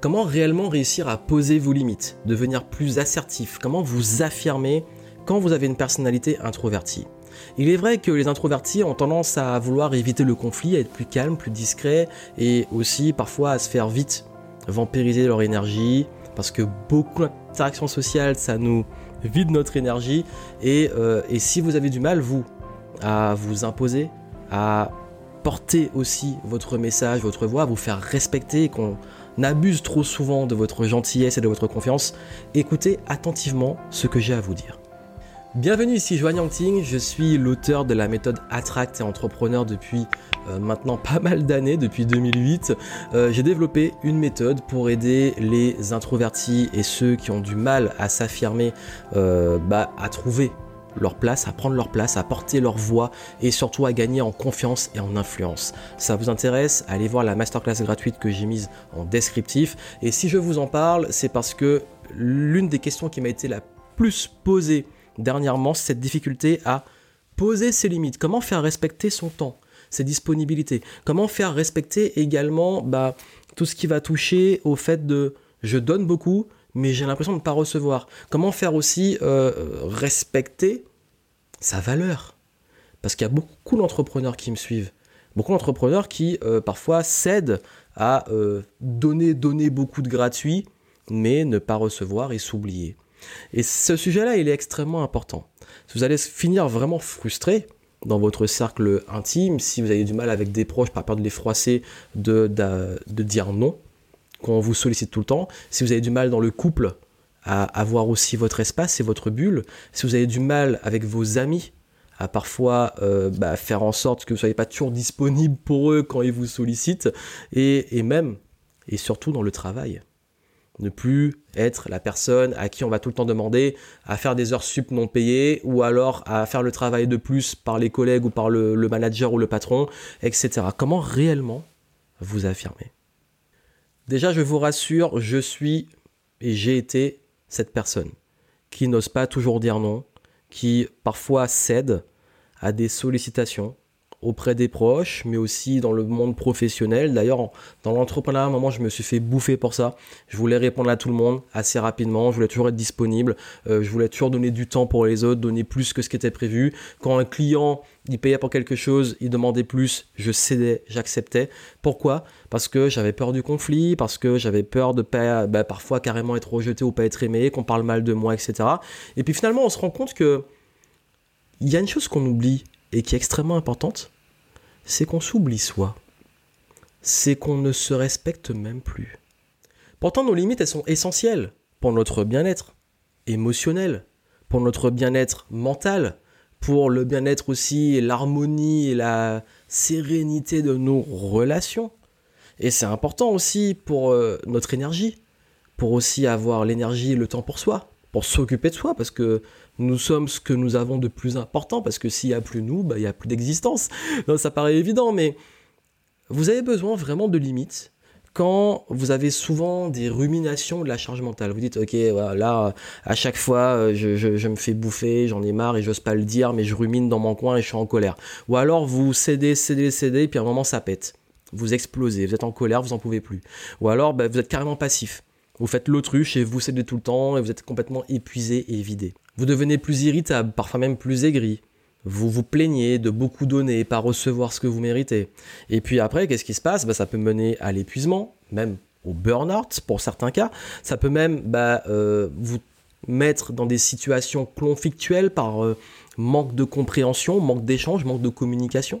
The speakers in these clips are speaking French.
Comment réellement réussir à poser vos limites, devenir plus assertif, comment vous affirmer quand vous avez une personnalité introvertie? Il est vrai que les introvertis ont tendance à vouloir éviter le conflit, à être plus calme, plus discret et aussi parfois à se faire vite vampiriser leur énergie parce que beaucoup d'interactions sociales ça nous vide notre énergie et, euh, et si vous avez du mal vous à vous imposer, à porter aussi votre message, votre voix, à vous faire respecter, qu'on n'abuse trop souvent de votre gentillesse et de votre confiance, écoutez attentivement ce que j'ai à vous dire. Bienvenue ici Joanne Yangting, je suis l'auteur de la méthode Attract et entrepreneur depuis euh, maintenant pas mal d'années, depuis 2008. Euh, j'ai développé une méthode pour aider les introvertis et ceux qui ont du mal à s'affirmer, euh, bah, à trouver leur place, à prendre leur place, à porter leur voix et surtout à gagner en confiance et en influence. Ça vous intéresse Allez voir la masterclass gratuite que j'ai mise en descriptif. Et si je vous en parle, c'est parce que l'une des questions qui m'a été la plus posée dernièrement cette difficulté à poser ses limites. Comment faire respecter son temps, ses disponibilités? Comment faire respecter également bah, tout ce qui va toucher au fait de je donne beaucoup, mais j'ai l'impression de ne pas recevoir. Comment faire aussi euh, respecter sa valeur? Parce qu'il y a beaucoup d'entrepreneurs qui me suivent. Beaucoup d'entrepreneurs qui euh, parfois cèdent à euh, donner, donner beaucoup de gratuit, mais ne pas recevoir et s'oublier. Et ce sujet-là, il est extrêmement important. Vous allez finir vraiment frustré dans votre cercle intime, si vous avez du mal avec des proches par peur de les froisser, de, dire non, qu'on vous sollicite tout le temps, si vous avez du mal dans le couple à avoir aussi votre espace et votre bulle, si vous avez du mal avec vos amis à parfois euh, bah, faire en sorte que vous ne soyez pas toujours disponible pour eux quand ils vous sollicitent, et, et même, et surtout dans le travail. Ne plus être la personne à qui on va tout le temps demander à faire des heures sup non payées ou alors à faire le travail de plus par les collègues ou par le, manager ou le patron, etc. Comment réellement vous affirmer Déjà, je vous rassure, je suis et j'ai été cette personne qui n'ose pas toujours dire non, qui parfois cède à des sollicitations, auprès des proches, mais aussi dans le monde professionnel. D'ailleurs, dans l'entrepreneuriat, à un moment, je me suis fait bouffer pour ça. Je voulais répondre à tout le monde assez rapidement, je voulais toujours être disponible, euh, je voulais toujours donner du temps pour les autres, donner plus que ce qui était prévu. Quand un client, il payait pour quelque chose, il demandait plus, je cédais, j'acceptais. Pourquoi? Parce que j'avais peur du conflit, parce que j'avais peur de pas, bah, parfois carrément être rejeté ou pas être aimé, qu'on parle mal de moi, etc. Et puis finalement, on se rend compte que il y a une chose qu'on oublie, et qui est extrêmement importante, c'est qu'on s'oublie soi. C'est qu'on ne se respecte même plus. Pourtant, nos limites, elles sont essentielles pour notre bien-être émotionnel, pour notre bien-être mental, pour le bien-être aussi, l'harmonie et la sérénité de nos relations. Et c'est important aussi pour euh, notre énergie, pour aussi avoir l'énergie et le temps pour soi, pour s'occuper de soi, parce que nous sommes ce que nous avons de plus important, parce que s'il n'y a plus nous, bah, il n'y a plus d'existence. Ça paraît évident, mais vous avez besoin vraiment de limites quand vous avez souvent des ruminations de la charge mentale. Vous dites, ok, voilà, là, à chaque fois, euh, je, je me fais bouffer, j'en ai marre et j'ose pas le dire, mais je rumine dans mon coin et je suis en colère. Ou alors vous cédez, cédez, cédez, et puis à un moment ça pète. Vous explosez, vous êtes en colère, vous en pouvez plus. Ou alors bah, vous êtes carrément passif. Vous faites l'autruche et vous cédez tout le temps et vous êtes complètement épuisé et vidé. Vous devenez plus irritable, parfois même plus aigri. Vous vous plaignez de beaucoup donner pas recevoir ce que vous méritez. Et puis après, qu'est-ce qui se passe? Bah, Ça peut mener à l'épuisement, même au burn-out pour certains cas. Ça peut même bah, euh, vous mettre dans des situations conflictuelles par euh, manque de compréhension, manque d'échange, manque de communication.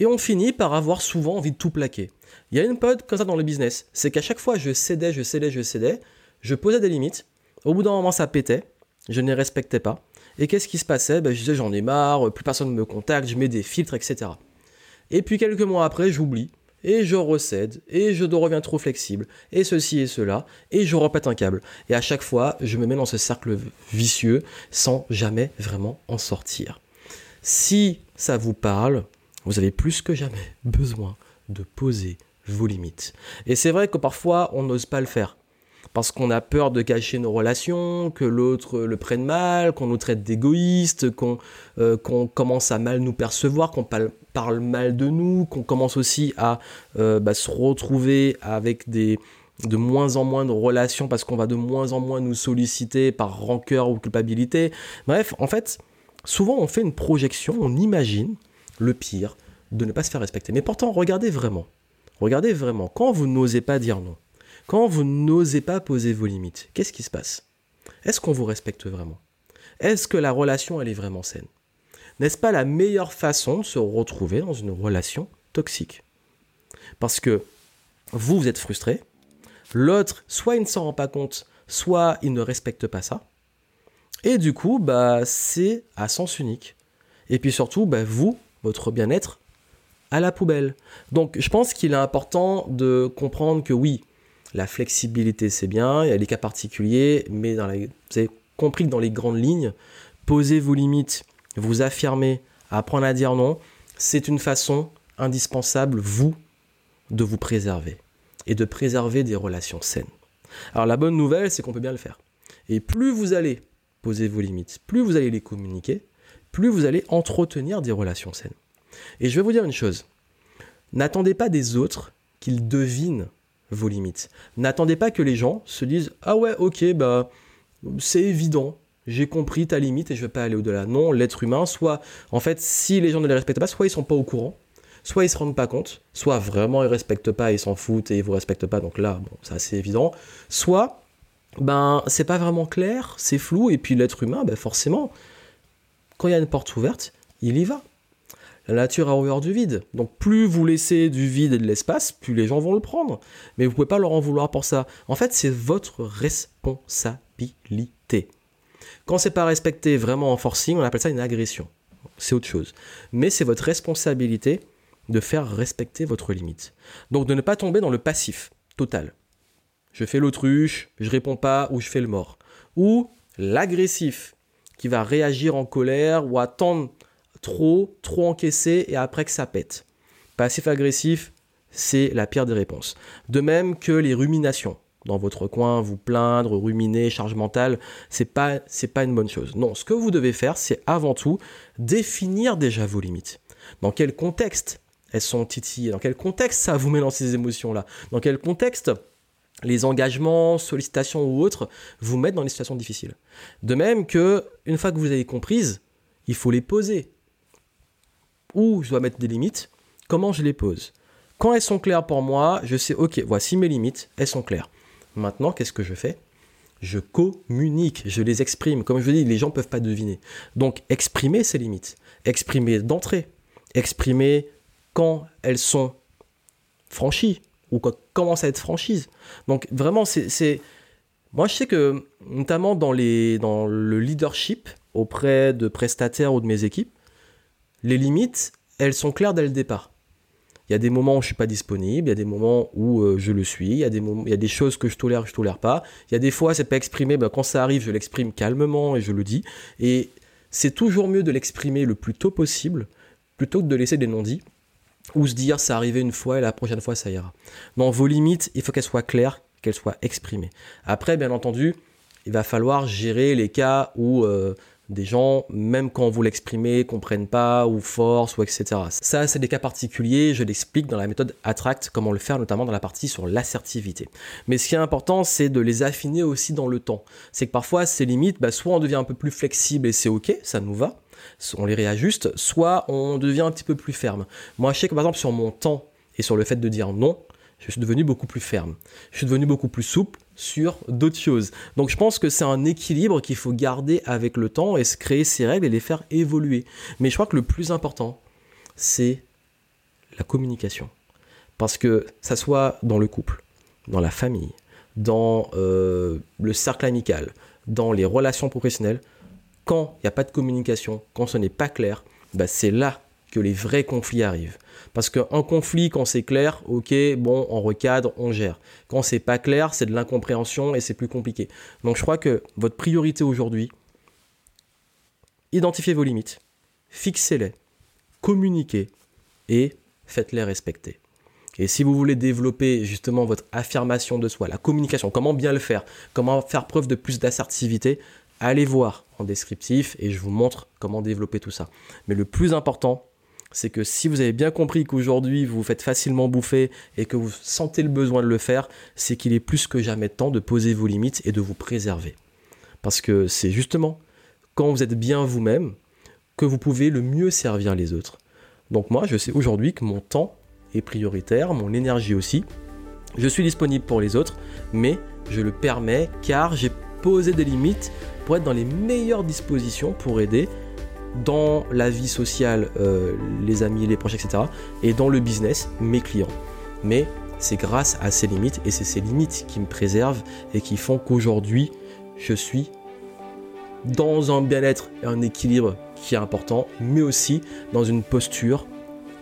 Et on finit par avoir souvent envie de tout plaquer. Il y a une période comme ça dans le business, c'est qu'à chaque fois je cédais, je cédais, je cédais, je posais des limites, au bout d'un moment ça pétait, je ne les respectais pas, et qu'est-ce qui se passait? Ben, Je disais j'en ai marre, plus personne ne me contacte, je mets des filtres, etc. Et puis quelques mois après, j'oublie, et je recède, et je reviens trop flexible, et ceci et cela, et je repète un câble. Et à chaque fois, je me mets dans ce cercle vicieux sans jamais vraiment en sortir. Si ça vous parle, vous avez plus que jamais besoin de poser vos limites. Et c'est vrai que parfois on n'ose pas le faire. Parce qu'on a peur de cacher nos relations, que l'autre le prenne mal, qu'on nous traite d'égoïste, qu'on euh, commence à mal nous percevoir, qu'on parle, mal de nous, qu'on commence aussi à euh, bah, se retrouver avec des, de moins en moins de relations parce qu'on va de moins en moins nous solliciter par rancœur ou culpabilité. Bref, en fait, souvent on fait une projection, on imagine le pire de ne pas se faire respecter. Mais pourtant, regardez vraiment. Regardez vraiment. Quand vous n'osez pas dire non, quand vous n'osez pas poser vos limites, qu'est-ce qui se passe? Est-ce qu'on vous respecte vraiment? Est-ce que la relation, elle est vraiment saine? N'est-ce pas la meilleure façon de se retrouver dans une relation toxique? Parce que vous, vous êtes frustré, L'autre, soit il ne s'en rend pas compte, soit il ne respecte pas ça. Et du coup, bah, c'est à sens unique. Et puis surtout, bah, vous, votre bien-être, à la poubelle. Donc je pense qu'il est important de comprendre que oui, la flexibilité c'est bien, il y a des cas particuliers, mais vous avez compris que dans les grandes lignes, poser vos limites, vous affirmer, apprendre à dire non, c'est une façon indispensable, vous, de vous préserver et de préserver des relations saines. Alors la bonne nouvelle, c'est qu'on peut bien le faire. Et plus vous allez poser vos limites, plus vous allez les communiquer, plus vous allez entretenir des relations saines. Et je vais vous dire une chose, n'attendez pas des autres qu'ils devinent vos limites. N'attendez pas que les gens se disent ah ouais ok bah c'est évident j'ai compris ta limite et je vais pas aller au-delà. Non, l'être humain, soit en fait si les gens ne les respectent pas, soit ils sont pas au courant, soit ils se rendent pas compte, soit vraiment ils respectent pas, ils s'en foutent et ils vous respectent pas, donc là, bon, c'est assez évident, soit ben c'est pas vraiment clair, c'est flou, et puis l'être humain, ben forcément, quand il y a une porte ouverte, il y va. La nature a horreur du vide. Donc plus vous laissez du vide et de l'espace, plus les gens vont le prendre. Mais vous pouvez pas leur en vouloir pour ça. En fait, c'est votre responsabilité. Quand c'est pas respecté vraiment en forcing, on appelle ça une agression. C'est autre chose. Mais c'est votre responsabilité de faire respecter votre limite. Donc de ne pas tomber dans le passif total. Je fais l'autruche, je réponds pas ou je fais le mort. Ou l'agressif qui va réagir en colère ou attendre trop, trop encaisser et après que ça pète. Passif-agressif, c'est la pire des réponses. De même que les ruminations. Dans votre coin, vous plaindre, ruminer, charge mentale, c'est pas, c'est pas une bonne chose. Non, ce que vous devez faire, c'est avant tout définir déjà vos limites. Dans quel contexte elles sont titillées? Dans quel contexte ça vous met dans ces émotions-là? Dans quel contexte les engagements, sollicitations ou autres vous mettent dans des situations difficiles De même que, une fois que vous avez comprises, il faut les poser. Où je dois mettre des limites Comment je les pose? Quand elles sont claires pour moi, je sais, ok, voici mes limites, elles sont claires. Maintenant, qu'est-ce que je fais? Je communique, je les exprime. Comme je vous dis, les gens ne peuvent pas deviner. Donc, exprimer ces limites, exprimer d'entrée, exprimer quand elles sont franchies ou quand commence à être franchise. Donc vraiment, c'est... Moi, je sais que, notamment dans, les, dans le leadership auprès de prestataires ou de mes équipes, les limites, elles sont claires dès le départ. Il y a des moments où je suis pas disponible, il y a des moments où euh, je le suis, il y, a des moments, il y a des choses que je tolère, je tolère pas. Il y a des fois, c'est pas exprimé, ben, quand ça arrive, je l'exprime calmement et je le dis. Et c'est toujours mieux de l'exprimer le plus tôt possible plutôt que de laisser des non-dits ou se dire ça arrivé une fois et la prochaine fois ça ira. Non, vos limites, il faut qu'elles soient claires, qu'elles soient exprimées. Après, bien entendu, il va falloir gérer les cas où euh, des gens, même quand vous l'exprimez, comprennent pas ou forcent ou etc. Ça, c'est des cas particuliers. Je l'explique dans la méthode Attract, comment le faire, notamment dans la partie sur l'assertivité. Mais ce qui est important, c'est de les affiner aussi dans le temps. C'est que parfois, ces limites, bah, soit on devient un peu plus flexible et c'est ok, ça nous va on les réajuste, soit on devient un petit peu plus ferme. Moi, je sais que par exemple sur mon temps et sur le fait de dire non, je suis devenu beaucoup plus ferme. Je suis devenu beaucoup plus souple sur d'autres choses. Donc je pense que c'est un équilibre qu'il faut garder avec le temps et se créer ses règles et les faire évoluer. Mais je crois que le plus important, c'est la communication. Parce que ça soit dans le couple, dans la famille, dans euh, le cercle amical, dans les relations professionnelles, quand il n'y a pas de communication, quand ce n'est pas clair, bah c'est là que les vrais conflits arrivent. Parce qu'un conflit, quand c'est clair, ok, bon, on recadre, on gère. Quand c'est pas clair, c'est de l'incompréhension et c'est plus compliqué. Donc je crois que votre priorité aujourd'hui, identifiez vos limites, fixez-les, communiquez et faites-les respecter. Et si vous voulez développer justement votre affirmation de soi, la communication, comment bien le faire, comment faire preuve de plus d'assertivité, allez voir descriptif et je vous montre comment développer tout ça. Mais le plus important, c'est que si vous avez bien compris qu'aujourd'hui vous vous faites facilement bouffer et que vous sentez le besoin de le faire, c'est qu'il est plus que jamais temps de poser vos limites et de vous préserver. Parce que c'est justement quand vous êtes bien vous-même que vous pouvez le mieux servir les autres. Donc moi, je sais aujourd'hui que mon temps est prioritaire, mon énergie aussi. Je suis disponible pour les autres, mais je le permets car j'ai posé des limites être dans les meilleures dispositions pour aider dans la vie sociale, euh, les amis, les proches, etc. Et dans le business, mes clients. Mais c'est grâce à ces limites et c'est ces limites qui me préservent et qui font qu'aujourd'hui, je suis dans un bien-être et un équilibre qui est important, mais aussi dans une posture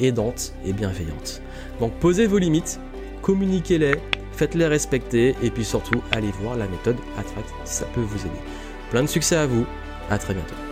aidante et bienveillante. Donc posez vos limites, communiquez-les, faites-les respecter et puis surtout allez voir la méthode Attract si ça peut vous aider. Plein de succès à vous, à très bientôt.